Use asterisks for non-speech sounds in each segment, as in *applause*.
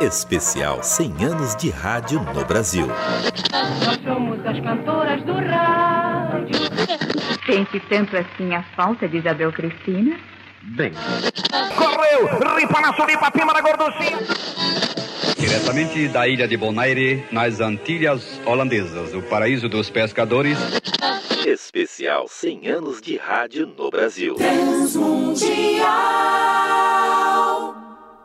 Especial 100 anos de rádio no Brasil. Nós somos as cantoras do rádio. Sente tanto assim a falta de Isabel Cristina? Bem. Correu! Ripa na suripa, pima na gorduchinha. Diretamente da ilha de Bonaire, nas Antilhas Holandesas, o paraíso dos pescadores. Especial 100 anos de rádio no Brasil.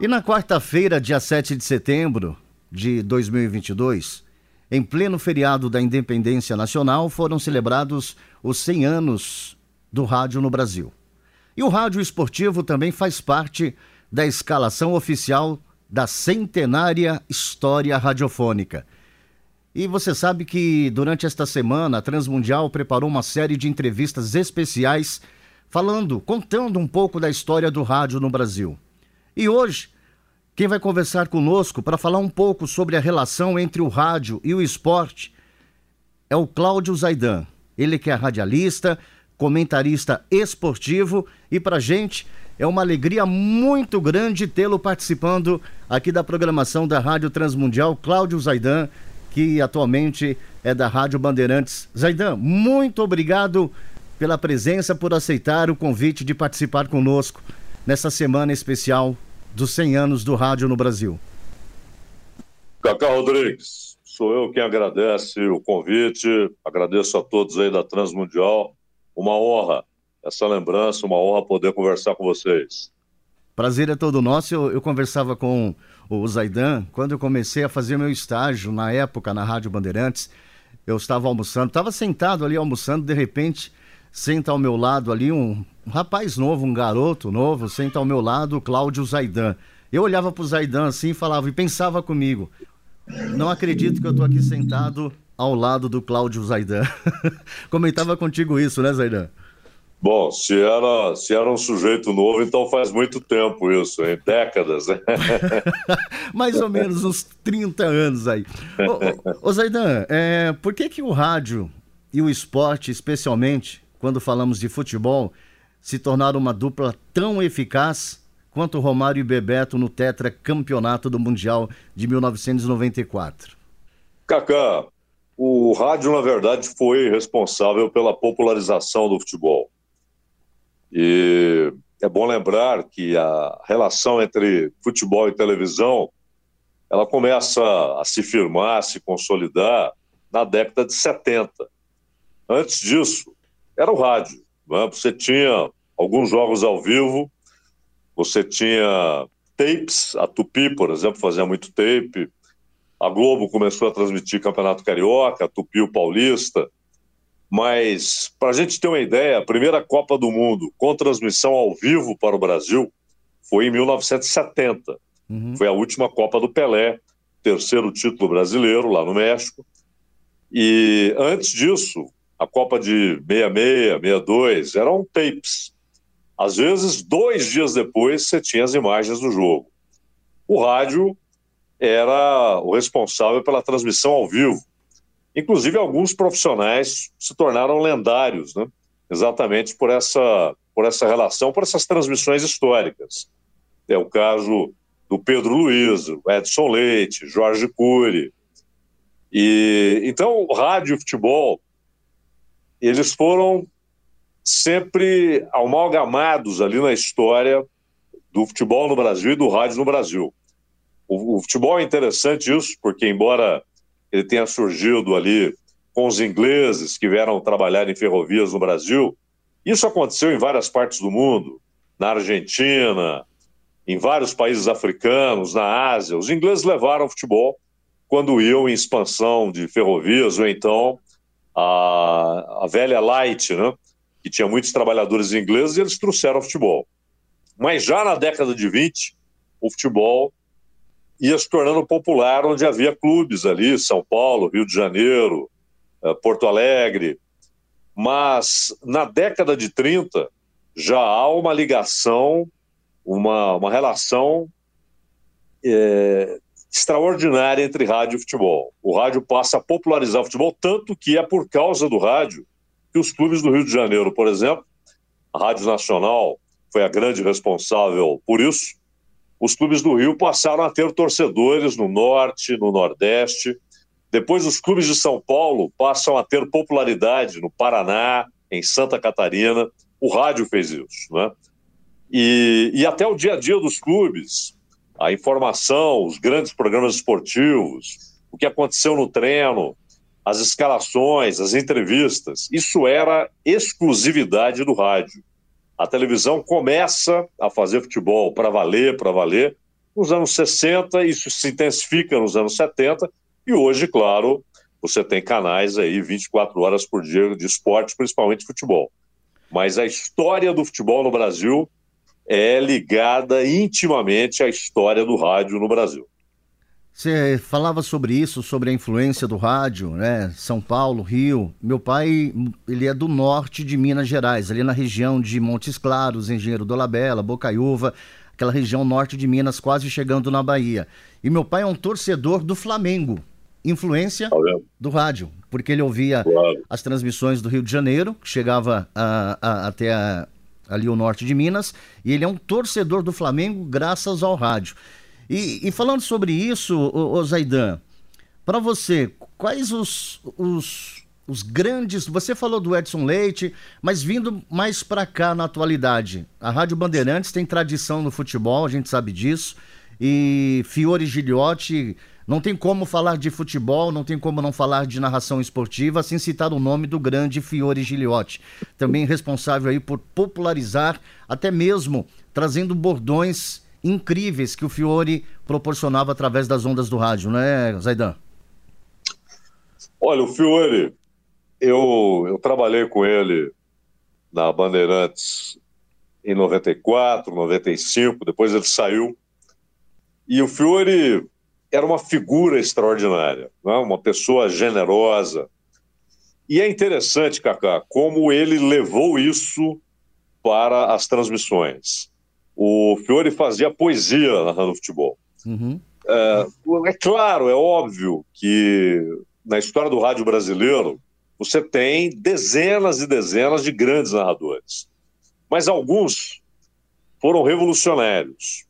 E na quarta-feira, dia 7 de setembro de 2022, em pleno feriado da Independência Nacional, foram celebrados os 100 anos do rádio no Brasil. E o rádio esportivo também faz parte da escalação oficial da centenária história radiofônica. E você sabe que durante esta semana a Transmundial preparou uma série de entrevistas especiais falando, contando um pouco da história do rádio no Brasil. E hoje, quem vai conversar conosco para falar um pouco sobre a relação entre o rádio e o esporte é o Cláudio Zaidan. Ele que é radialista, comentarista esportivo e para gente é uma alegria muito grande tê-lo participando aqui da programação da Rádio Transmundial, Cláudio Zaidan, que atualmente é da Rádio Bandeirantes. Zaidan, muito obrigado pela presença, por aceitar o convite de participar conosco nessa semana especial dos 100 anos do rádio no Brasil. Cacá Rodrigues, sou eu quem agradece o convite, agradeço a todos aí da Transmundial, uma honra essa lembrança, uma honra poder conversar com vocês. Prazer é todo nosso. Eu, eu, conversava com o Zaidan quando eu comecei a fazer meu estágio na época na Rádio Bandeirantes. Eu estava almoçando, estava sentado ali almoçando, de repente senta ao meu lado ali um, um rapaz novo, um garoto novo, senta ao meu lado Cláudio Zaidan. Eu olhava para o Zaidan assim e falava e pensava comigo: não acredito que eu estou aqui sentado ao lado do Cláudio Zaidan. *laughs* Comentava contigo isso, né, Zaidan? Bom, se era, se era um sujeito novo, então faz muito tempo isso, em décadas, né? *laughs* Mais ou menos uns 30 anos aí. Ô, ô, ô Zaidan, é, por que, que o rádio e o esporte, especialmente quando falamos de futebol, se tornaram uma dupla tão eficaz quanto Romário e Bebeto no Tetra Campeonato do Mundial de 1994? Kaká, o rádio, na verdade, foi responsável pela popularização do futebol. E é bom lembrar que a relação entre futebol e televisão ela começa a se firmar, a se consolidar na década de 70. Antes disso, era o rádio. Né? Você tinha alguns jogos ao vivo, você tinha tapes, a Tupi, por exemplo, fazia muito tape. A Globo começou a transmitir Campeonato Carioca, a Tupi o Paulista. Mas, para a gente ter uma ideia, a primeira Copa do Mundo com transmissão ao vivo para o Brasil foi em 1970. Uhum. Foi a última Copa do Pelé, terceiro título brasileiro lá no México. E antes disso, a Copa de 66, 62 eram tapes. Às vezes, dois dias depois, você tinha as imagens do jogo. O rádio era o responsável pela transmissão ao vivo. Inclusive, alguns profissionais se tornaram lendários, né? exatamente por essa, por essa relação, por essas transmissões históricas. É o caso do Pedro Luiz, Edson Leite, Jorge Cury. E, então, rádio e futebol, eles foram sempre amalgamados ali na história do futebol no Brasil e do rádio no Brasil. O, o futebol é interessante isso, porque embora ele tenha surgido ali com os ingleses que vieram trabalhar em ferrovias no Brasil. Isso aconteceu em várias partes do mundo, na Argentina, em vários países africanos, na Ásia. Os ingleses levaram o futebol quando iam em expansão de ferrovias, ou então a, a velha Light, né, que tinha muitos trabalhadores ingleses, e eles trouxeram o futebol. Mas já na década de 20, o futebol ia se tornando popular, onde havia clubes ali, São Paulo, Rio de Janeiro, eh, Porto Alegre. Mas na década de 30 já há uma ligação, uma, uma relação é, extraordinária entre rádio e futebol. O rádio passa a popularizar o futebol, tanto que é por causa do rádio que os clubes do Rio de Janeiro, por exemplo, a Rádio Nacional foi a grande responsável por isso, os clubes do Rio passaram a ter torcedores no norte, no nordeste. Depois, os clubes de São Paulo passam a ter popularidade no Paraná, em Santa Catarina. O rádio fez isso, né? E, e até o dia a dia dos clubes, a informação, os grandes programas esportivos, o que aconteceu no treino, as escalações, as entrevistas, isso era exclusividade do rádio. A televisão começa a fazer futebol para valer, para valer, nos anos 60, isso se intensifica nos anos 70, e hoje, claro, você tem canais aí 24 horas por dia de esporte, principalmente futebol. Mas a história do futebol no Brasil é ligada intimamente à história do rádio no Brasil. Você falava sobre isso, sobre a influência do rádio, né? São Paulo, Rio. Meu pai, ele é do norte de Minas Gerais, ali na região de Montes Claros, Engenheiro do Labela, Bocaiúva, aquela região norte de Minas, quase chegando na Bahia. E meu pai é um torcedor do Flamengo. Influência tá do rádio, porque ele ouvia claro. as transmissões do Rio de Janeiro, que chegava a, a, até a, ali o norte de Minas, e ele é um torcedor do Flamengo graças ao rádio. E, e falando sobre isso, o, Zaidan, para você, quais os, os, os grandes. Você falou do Edson Leite, mas vindo mais para cá na atualidade. A Rádio Bandeirantes tem tradição no futebol, a gente sabe disso. E Fiore Giliotti, não tem como falar de futebol, não tem como não falar de narração esportiva sem citar o nome do grande Fiore Giliotti. Também responsável aí por popularizar, até mesmo trazendo bordões incríveis que o Fiore proporcionava através das ondas do rádio, não é, Zaidan? Olha, o Fiore, eu, eu trabalhei com ele na Bandeirantes em 94, 95, depois ele saiu. E o Fiore era uma figura extraordinária, né? uma pessoa generosa. E é interessante, Cacá, como ele levou isso para as transmissões o Fiore fazia poesia narrando futebol. Uhum. É, é, claro, é óbvio que na história do rádio brasileiro você tem dezenas e dezenas de grandes narradores, mas alguns foram revolucionários.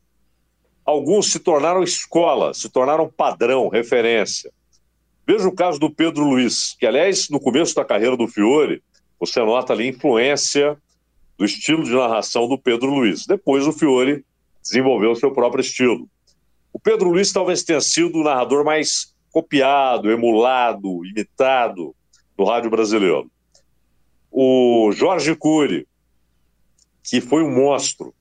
Alguns se tornaram escola, se tornaram padrão, referência. Veja o caso do Pedro Luiz, que, aliás, no começo da carreira do Fiore, você nota ali influência do estilo de narração do Pedro Luiz. Depois o Fiore desenvolveu o seu próprio estilo. O Pedro Luiz talvez tenha sido o narrador mais copiado, emulado, imitado do rádio brasileiro. O Jorge Cury, que foi um monstro,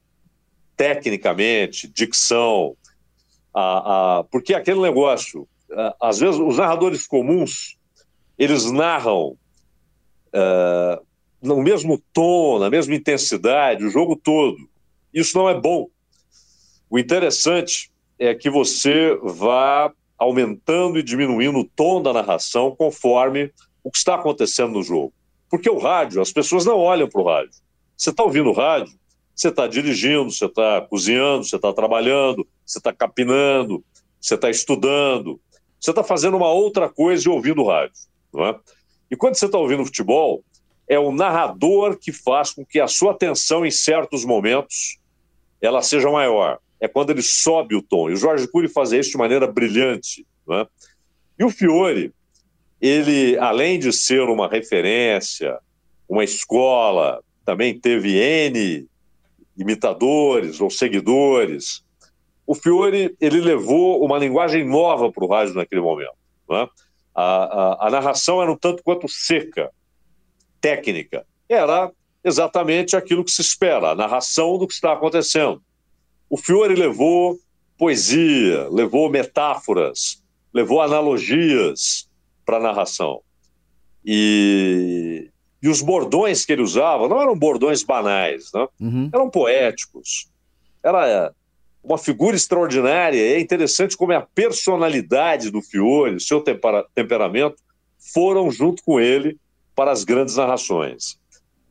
tecnicamente, dicção, a, a, porque aquele negócio, a, às vezes os narradores comuns, eles narram uh, no mesmo tom, na mesma intensidade, o jogo todo. Isso não é bom. O interessante é que você vá aumentando e diminuindo o tom da narração conforme o que está acontecendo no jogo. Porque o rádio, as pessoas não olham para o rádio. Você está ouvindo o rádio, você está dirigindo, você está cozinhando, você está trabalhando, você está capinando, você está estudando, você está fazendo uma outra coisa e ouvindo rádio. Não é? E quando você está ouvindo futebol, é o narrador que faz com que a sua atenção em certos momentos ela seja maior. É quando ele sobe o tom. E o Jorge Cury fazia isso de maneira brilhante. Né? E o Fiore, ele, além de ser uma referência, uma escola, também teve N imitadores ou seguidores. O Fiore, ele levou uma linguagem nova para o rádio naquele momento. Né? A, a, a narração era um tanto quanto seca, técnica. Era exatamente aquilo que se espera, a narração do que está acontecendo. O Fiore levou poesia, levou metáforas, levou analogias para a narração. E, e os bordões que ele usava não eram bordões banais, né? Uhum. eram poéticos. Era uma figura extraordinária. É interessante como é a personalidade do Fiore, seu tempera temperamento, foram junto com ele para as grandes narrações.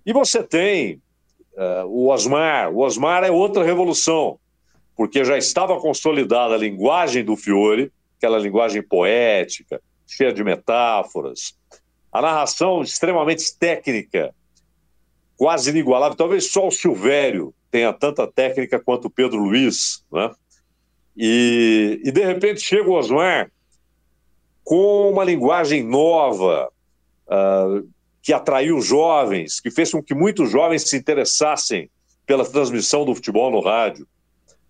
E você tem uh, o Osmar. O Osmar é outra revolução, porque já estava consolidada a linguagem do Fiore, aquela linguagem poética, cheia de metáforas, a narração extremamente técnica, quase inigualável. Talvez só o Silvério tenha tanta técnica quanto o Pedro Luiz, né? E, e de repente chega o Osmar com uma linguagem nova, uh, que atraiu jovens, que fez com que muitos jovens se interessassem pela transmissão do futebol no rádio.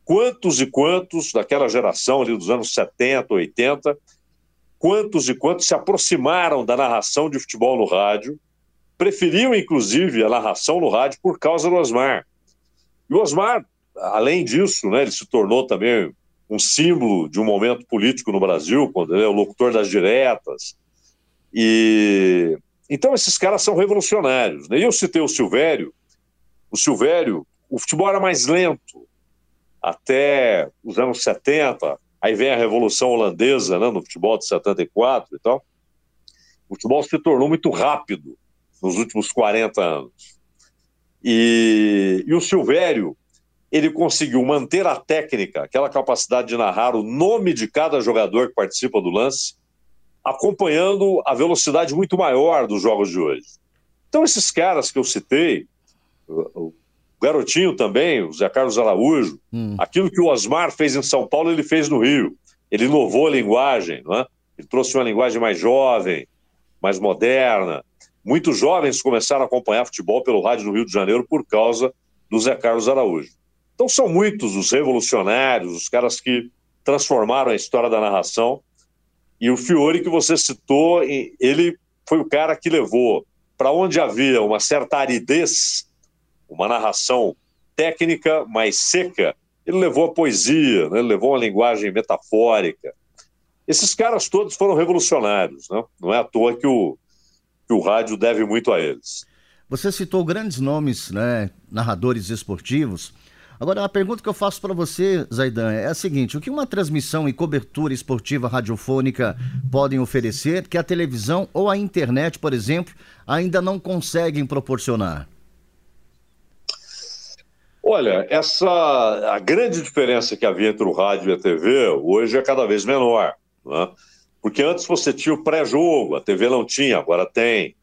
Quantos e quantos daquela geração ali dos anos 70, 80, quantos e quantos se aproximaram da narração de futebol no rádio, preferiam inclusive a narração no rádio por causa do Osmar. E o Osmar, além disso, né, ele se tornou também um símbolo de um momento político no Brasil, quando ele é o locutor das diretas. E então esses caras são revolucionários. Né? E eu citei o Silvério. O Silvério, o futebol era mais lento até os anos 70. Aí vem a Revolução Holandesa né, no futebol de 74 e tal. O futebol se tornou muito rápido nos últimos 40 anos. E, e o Silvério, ele conseguiu manter a técnica, aquela capacidade de narrar o nome de cada jogador que participa do lance, acompanhando a velocidade muito maior dos jogos de hoje. Então, esses caras que eu citei, Garotinho também, o Zé Carlos Araújo, hum. aquilo que o Osmar fez em São Paulo, ele fez no Rio. Ele inovou a linguagem, não é? ele trouxe uma linguagem mais jovem, mais moderna. Muitos jovens começaram a acompanhar futebol pelo rádio do Rio de Janeiro por causa do Zé Carlos Araújo. Então, são muitos os revolucionários, os caras que transformaram a história da narração e o Fiore que você citou, ele foi o cara que levou para onde havia uma certa aridez, uma narração técnica mais seca, ele levou a poesia, né? ele levou uma linguagem metafórica. Esses caras todos foram revolucionários, né? não é à toa que o, que o rádio deve muito a eles. Você citou grandes nomes, né, narradores esportivos. Agora, a pergunta que eu faço para você, Zaidan, é a seguinte: o que uma transmissão e cobertura esportiva radiofônica podem oferecer que a televisão ou a internet, por exemplo, ainda não conseguem proporcionar? Olha, essa a grande diferença que havia entre o rádio e a TV hoje é cada vez menor, né? porque antes você tinha o pré-jogo, a TV não tinha, agora tem.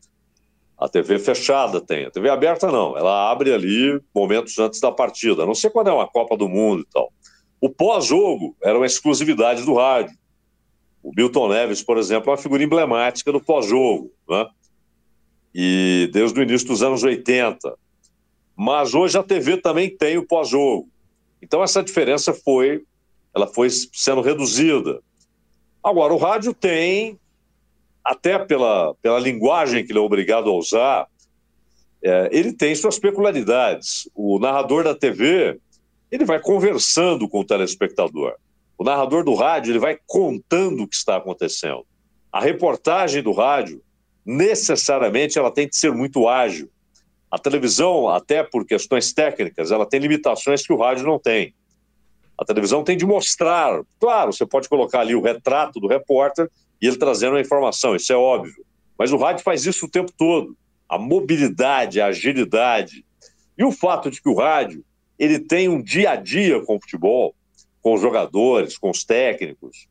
A TV fechada tem, a TV aberta não. Ela abre ali momentos antes da partida, não sei quando é uma Copa do Mundo e tal. O pós-jogo era uma exclusividade do rádio. O Milton Neves, por exemplo, é uma figura emblemática do pós-jogo, né? E desde o início dos anos 80. Mas hoje a TV também tem o pós-jogo. Então essa diferença foi, ela foi sendo reduzida. Agora o rádio tem até pela, pela linguagem que ele é obrigado a usar, é, ele tem suas peculiaridades. O narrador da TV, ele vai conversando com o telespectador. O narrador do rádio, ele vai contando o que está acontecendo. A reportagem do rádio, necessariamente, ela tem que ser muito ágil. A televisão, até por questões técnicas, ela tem limitações que o rádio não tem. A televisão tem de mostrar. Claro, você pode colocar ali o retrato do repórter, e ele trazendo a informação, isso é óbvio. Mas o rádio faz isso o tempo todo. A mobilidade, a agilidade. E o fato de que o rádio ele tem um dia a dia com o futebol, com os jogadores, com os técnicos,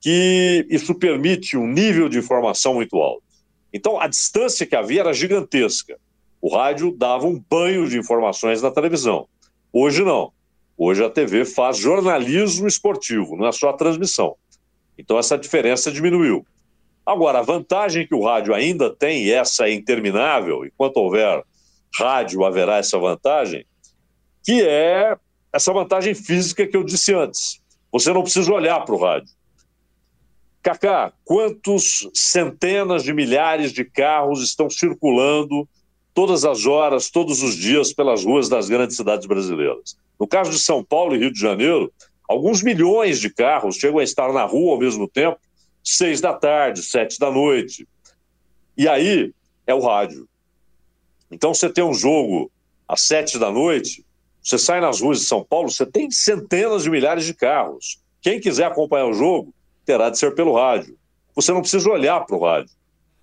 que isso permite um nível de informação muito alto. Então, a distância que havia era gigantesca. O rádio dava um banho de informações na televisão. Hoje não. Hoje a TV faz jornalismo esportivo, não é só a transmissão. Então essa diferença diminuiu. Agora, a vantagem que o rádio ainda tem, e essa é interminável, enquanto houver rádio haverá essa vantagem, que é essa vantagem física que eu disse antes. Você não precisa olhar para o rádio. Cacá, quantos centenas de milhares de carros estão circulando todas as horas, todos os dias pelas ruas das grandes cidades brasileiras? No caso de São Paulo e Rio de Janeiro, Alguns milhões de carros chegam a estar na rua ao mesmo tempo, seis da tarde, sete da noite. E aí é o rádio. Então você tem um jogo às sete da noite, você sai nas ruas de São Paulo, você tem centenas de milhares de carros. Quem quiser acompanhar o jogo terá de ser pelo rádio. Você não precisa olhar para o rádio.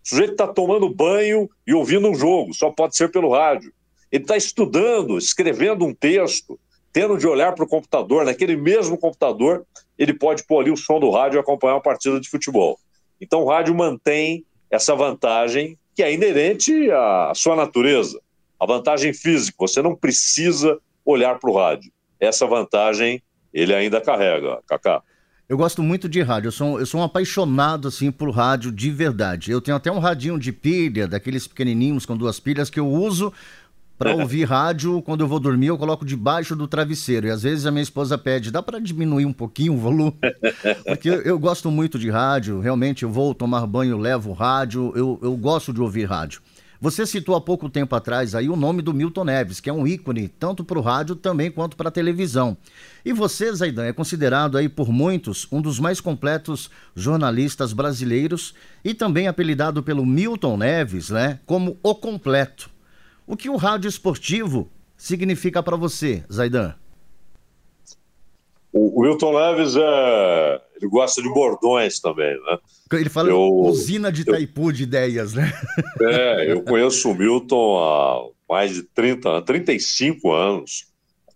O sujeito está tomando banho e ouvindo um jogo, só pode ser pelo rádio. Ele está estudando, escrevendo um texto, tendo de olhar para o computador, naquele mesmo computador, ele pode pôr ali o som do rádio e acompanhar uma partida de futebol. Então o rádio mantém essa vantagem que é inerente à sua natureza, a vantagem física. Você não precisa olhar para o rádio. Essa vantagem ele ainda carrega, Cacá. Eu gosto muito de rádio, eu sou, eu sou um apaixonado assim por rádio de verdade. Eu tenho até um radinho de pilha, daqueles pequenininhos com duas pilhas que eu uso para *laughs* ouvir rádio quando eu vou dormir, eu coloco debaixo do travesseiro. E às vezes a minha esposa pede, dá para diminuir um pouquinho o volume? *laughs* Porque eu, eu, gosto muito de rádio, realmente eu vou tomar banho, levo rádio, eu, eu gosto de ouvir rádio. Você citou há pouco tempo atrás aí o nome do Milton Neves, que é um ícone tanto para o rádio também quanto para a televisão. E você, Zaidan, é considerado aí por muitos um dos mais completos jornalistas brasileiros e também apelidado pelo Milton Neves, né, como o completo. O que o rádio esportivo significa para você, Zaidan? O, o Milton Neves é, ele gosta de bordões também, né? Ele fala eu, usina de Itaipu eu, de ideias, né? *laughs* É, eu conheço o Milton há mais de 30, 35 anos.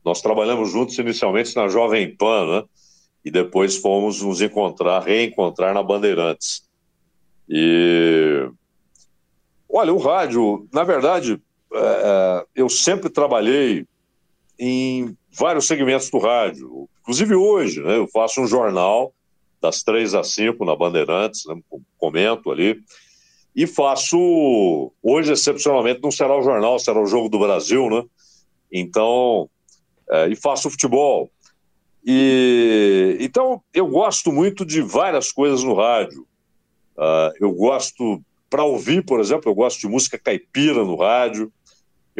Nós trabalhamos juntos inicialmente na Jovem Pan, né? E depois fomos nos encontrar, reencontrar na Bandeirantes. E olha, o rádio, na verdade, é, é eu sempre trabalhei em vários segmentos do rádio. Inclusive hoje, né? Eu faço um jornal das três às cinco na Bandeirantes, né, comento ali. E faço, hoje excepcionalmente não será o jornal, será o Jogo do Brasil, né? Então, é, e faço futebol. E então eu gosto muito de várias coisas no rádio. Uh, eu gosto, para ouvir, por exemplo, eu gosto de música caipira no rádio.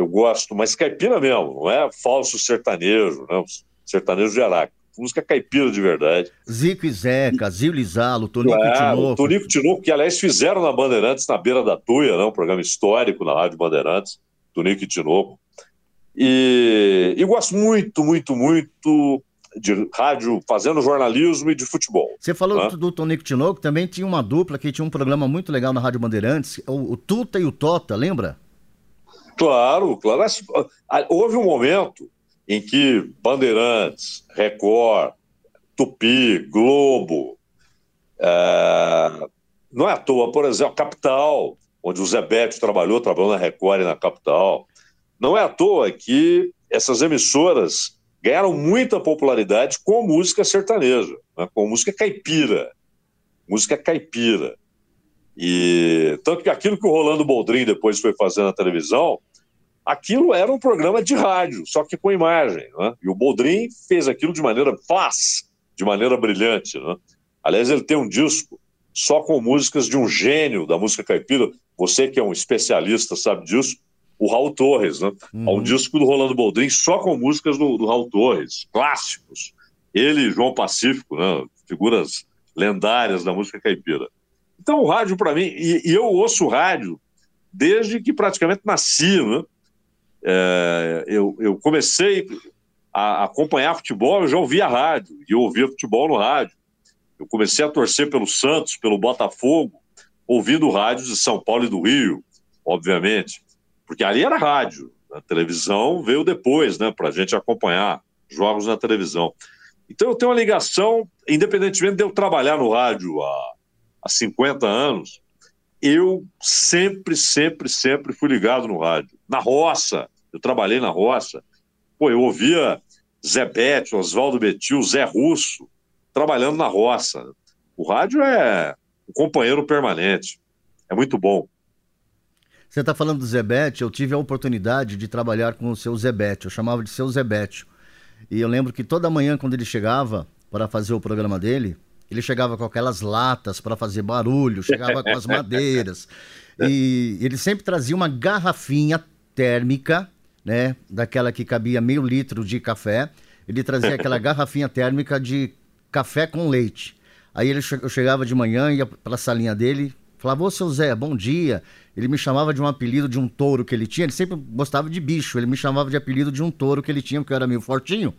Eu gosto, mas caipira mesmo, não é falso sertanejo, né? Sertanejo de Araque música caipira de verdade. Zico e Zeca, Zil Lizalo, Tonico é, Tinoco. Tonico Tinoco, que aliás fizeram na Bandeirantes, na beira da Tuia, né, um programa histórico na Rádio Bandeirantes, Tonico e Tinoco. E, e gosto muito, muito, muito de rádio, fazendo jornalismo e de futebol. Você falou né? do Tonico Tinoco, também tinha uma dupla que tinha um programa muito legal na Rádio Bandeirantes, o, o Tuta e o Tota, lembra? Claro, claro. Houve um momento em que Bandeirantes, Record, Tupi, Globo, é, não é à toa, por exemplo, Capital, onde o Zé Beto trabalhou, trabalhou na Record e na Capital, não é à toa que essas emissoras ganharam muita popularidade com música sertaneja, né, com música caipira, música caipira. E tanto que aquilo que o Rolando Boldrin depois foi fazer na televisão aquilo era um programa de rádio, só que com imagem. Né? E o Boldrin fez aquilo de maneira faz, de maneira brilhante. Né? Aliás, ele tem um disco só com músicas de um gênio da música caipira. Você que é um especialista sabe disso, o Raul Torres. Né? Uhum. Há um disco do Rolando Boldrin só com músicas do, do Raul Torres, clássicos. Ele e João Pacífico, né? figuras lendárias da música caipira. Então, o rádio, para mim, e, e, eu ouço rádio desde que praticamente nasci, né? É, eu, eu, comecei a acompanhar futebol, eu já ouvia rádio, e eu ouvia futebol no rádio. Eu comecei a torcer pelo Santos, pelo Botafogo, ouvindo rádios de São Paulo e do Rio, obviamente, porque ali era rádio. A televisão veio depois, né, para a gente acompanhar jogos na televisão. Então eu tenho uma ligação, independentemente de eu trabalhar no rádio há, há 50 anos, eu sempre, sempre, sempre fui ligado no rádio. Na roça, eu trabalhei na roça. Pô, eu ouvia Zé Bete, Oswaldo Betil, Zé Russo, trabalhando na roça. O rádio é um companheiro permanente. É muito bom. Você está falando do Zebete, eu tive a oportunidade de trabalhar com o seu Zebete, eu chamava de seu Zebete. E eu lembro que toda manhã, quando ele chegava para fazer o programa dele, ele chegava com aquelas latas para fazer barulho, chegava com as *laughs* madeiras. E ele sempre trazia uma garrafinha térmica, né? Daquela que cabia meio litro de café. Ele trazia aquela *laughs* garrafinha térmica de café com leite. Aí ele, eu chegava de manhã, ia para a salinha dele, falava, ô seu Zé, bom dia. Ele me chamava de um apelido de um touro que ele tinha. Ele sempre gostava de bicho. Ele me chamava de apelido de um touro que ele tinha, porque eu era meio fortinho.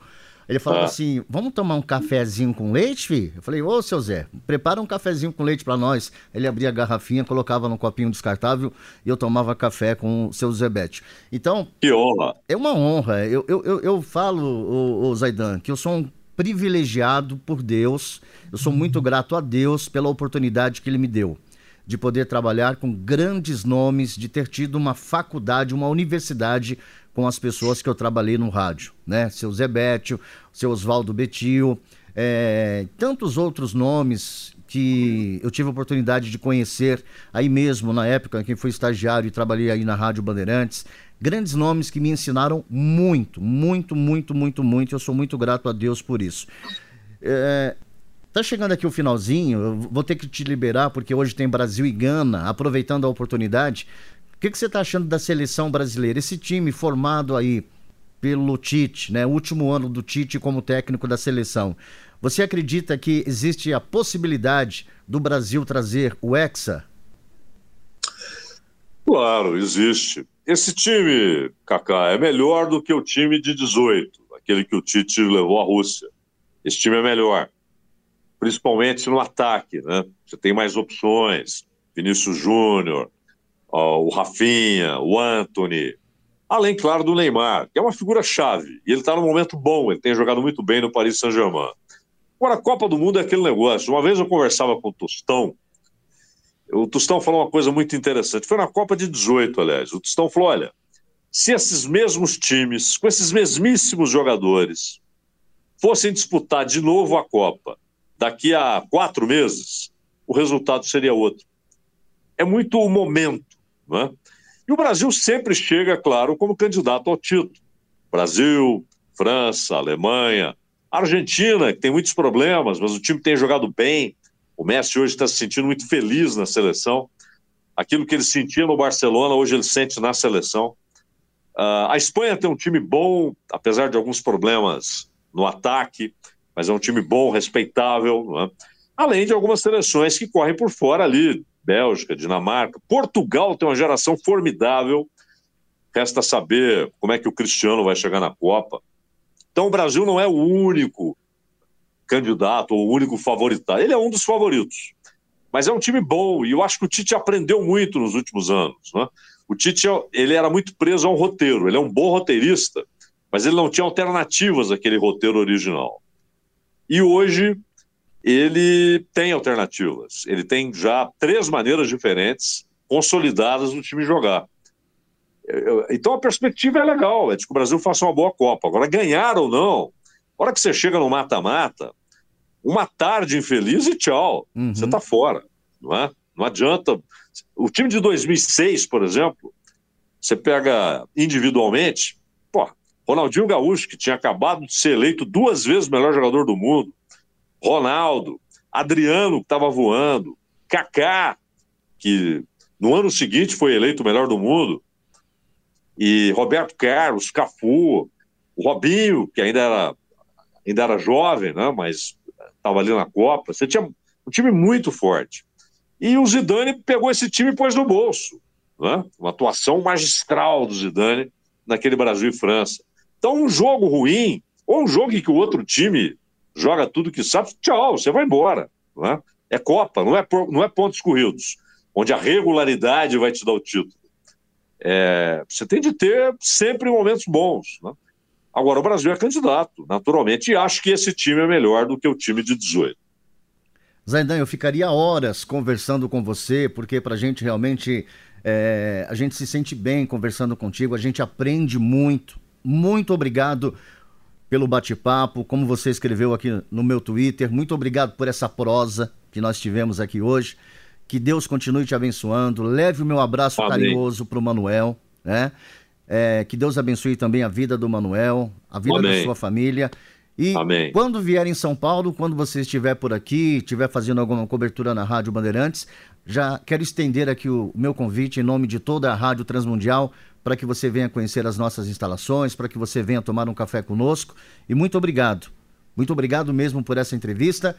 Ele falou ah. assim: vamos tomar um cafezinho com leite, filho? Eu falei, ô seu Zé, prepara um cafezinho com leite para nós. Ele abria a garrafinha, colocava num copinho descartável e eu tomava café com o seu Zebete. Então. Que honra! É uma honra. Eu, eu, eu, eu falo, o, o Zaidan, que eu sou um privilegiado por Deus. Eu sou muito grato a Deus pela oportunidade que ele me deu de poder trabalhar com grandes nomes, de ter tido uma faculdade, uma universidade com as pessoas que eu trabalhei no rádio, né? Seu Zé Bétio, seu Oswaldo Betil, é, tantos outros nomes que eu tive a oportunidade de conhecer aí mesmo na época que fui estagiário e trabalhei aí na Rádio Bandeirantes. Grandes nomes que me ensinaram muito, muito, muito, muito, muito. Eu sou muito grato a Deus por isso. É, Tá chegando aqui o finalzinho, eu vou ter que te liberar porque hoje tem Brasil e Gana, aproveitando a oportunidade. O que, que você está achando da seleção brasileira? Esse time formado aí pelo Tite, né? O último ano do Tite como técnico da seleção. Você acredita que existe a possibilidade do Brasil trazer o Hexa? Claro, existe. Esse time, Kaká, é melhor do que o time de 18, aquele que o Tite levou à Rússia. Esse time é melhor, principalmente no ataque, né? Você tem mais opções. Vinícius Júnior, o Rafinha, o Anthony, além, claro, do Neymar, que é uma figura-chave. E ele está num momento bom, ele tem jogado muito bem no Paris Saint-Germain. Agora, a Copa do Mundo é aquele negócio. Uma vez eu conversava com o Tostão, o Tostão falou uma coisa muito interessante. Foi na Copa de 18, aliás. O Tostão falou: olha, se esses mesmos times, com esses mesmíssimos jogadores, fossem disputar de novo a Copa daqui a quatro meses, o resultado seria outro. É muito o momento. Não é? E o Brasil sempre chega, claro, como candidato ao título. Brasil, França, Alemanha, Argentina, que tem muitos problemas, mas o time tem jogado bem. O Messi hoje está se sentindo muito feliz na seleção. Aquilo que ele sentia no Barcelona, hoje ele sente na seleção. Uh, a Espanha tem um time bom, apesar de alguns problemas no ataque, mas é um time bom, respeitável. É? Além de algumas seleções que correm por fora ali Bélgica, Dinamarca. Portugal tem uma geração formidável. Resta saber como é que o Cristiano vai chegar na Copa. Então o Brasil não é o único candidato ou o único favorito. Ele é um dos favoritos. Mas é um time bom e eu acho que o Tite aprendeu muito nos últimos anos. Né? O Tite ele era muito preso a um roteiro. Ele é um bom roteirista, mas ele não tinha alternativas àquele roteiro original. E hoje ele tem alternativas. Ele tem já três maneiras diferentes consolidadas do time jogar. Então a perspectiva é legal, é de que o Brasil faça uma boa Copa. Agora, ganhar ou não, a hora que você chega no mata-mata, uma tarde infeliz e tchau, uhum. você está fora, não é? Não adianta. O time de 2006, por exemplo, você pega individualmente, pô, Ronaldinho Gaúcho, que tinha acabado de ser eleito duas vezes o melhor jogador do mundo, Ronaldo, Adriano, que estava voando, Kaká, que no ano seguinte foi eleito o melhor do mundo, e Roberto Carlos, Cafu, o Robinho, que ainda era, ainda era jovem, né, mas estava ali na Copa. Você tinha um time muito forte. E o Zidane pegou esse time e pôs no bolso. Né? Uma atuação magistral do Zidane naquele Brasil e França. Então, um jogo ruim, ou um jogo em que o outro time joga tudo que sabe, tchau, você vai embora. É? é Copa, não é, não é pontos corridos, onde a regularidade vai te dar o título. É, você tem de ter sempre momentos bons. Né? Agora, o Brasil é candidato, naturalmente, e acho que esse time é melhor do que o time de 18. Zaidan, eu ficaria horas conversando com você, porque para a gente realmente. É, a gente se sente bem conversando contigo, a gente aprende muito. Muito obrigado pelo bate-papo, como você escreveu aqui no meu Twitter. Muito obrigado por essa prosa que nós tivemos aqui hoje. Que Deus continue te abençoando. Leve o meu abraço Amém. carinhoso para o Manuel, né? É, que Deus abençoe também a vida do Manuel, a vida Amém. da sua família. E Amém. quando vier em São Paulo, quando você estiver por aqui, estiver fazendo alguma cobertura na Rádio Bandeirantes, já quero estender aqui o meu convite em nome de toda a Rádio Transmundial para que você venha conhecer as nossas instalações, para que você venha tomar um café conosco. E muito obrigado. Muito obrigado mesmo por essa entrevista.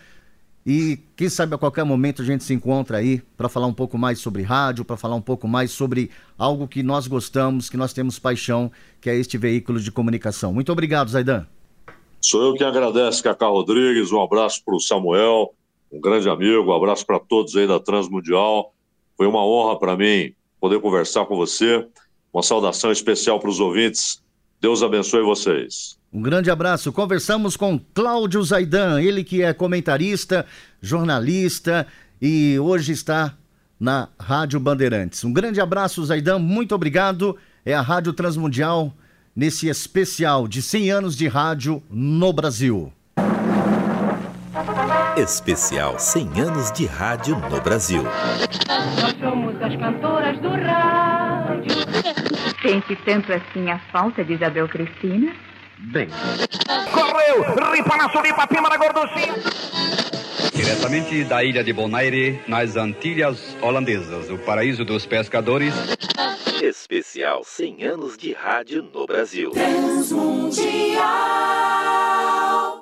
E quem sabe a qualquer momento a gente se encontra aí para falar um pouco mais sobre rádio, para falar um pouco mais sobre algo que nós gostamos, que nós temos paixão, que é este veículo de comunicação. Muito obrigado, Zaidan. Sou eu que agradeço, Cacá Rodrigues. Um abraço para o Samuel, um grande amigo. Um abraço para todos aí da Transmundial. Foi uma honra para mim poder conversar com você. Uma saudação especial para os ouvintes. Deus abençoe vocês. Um grande abraço. Conversamos com Cláudio Zaidan, ele que é comentarista, jornalista e hoje está na Rádio Bandeirantes. Um grande abraço, Zaidan. Muito obrigado. É a Rádio Transmundial nesse especial de 100 anos de rádio no Brasil. Especial 100 anos de rádio no Brasil. Nós somos as cantoras do rádio. Sente tanto assim a falta de Isabel Cristina? Bem. Correu! Ripa na suripa, pima na gorduchinha. Diretamente da ilha de Bonaire, nas Antilhas Holandesas, o paraíso dos pescadores. Especial 100 anos de rádio no Brasil. Transmundial.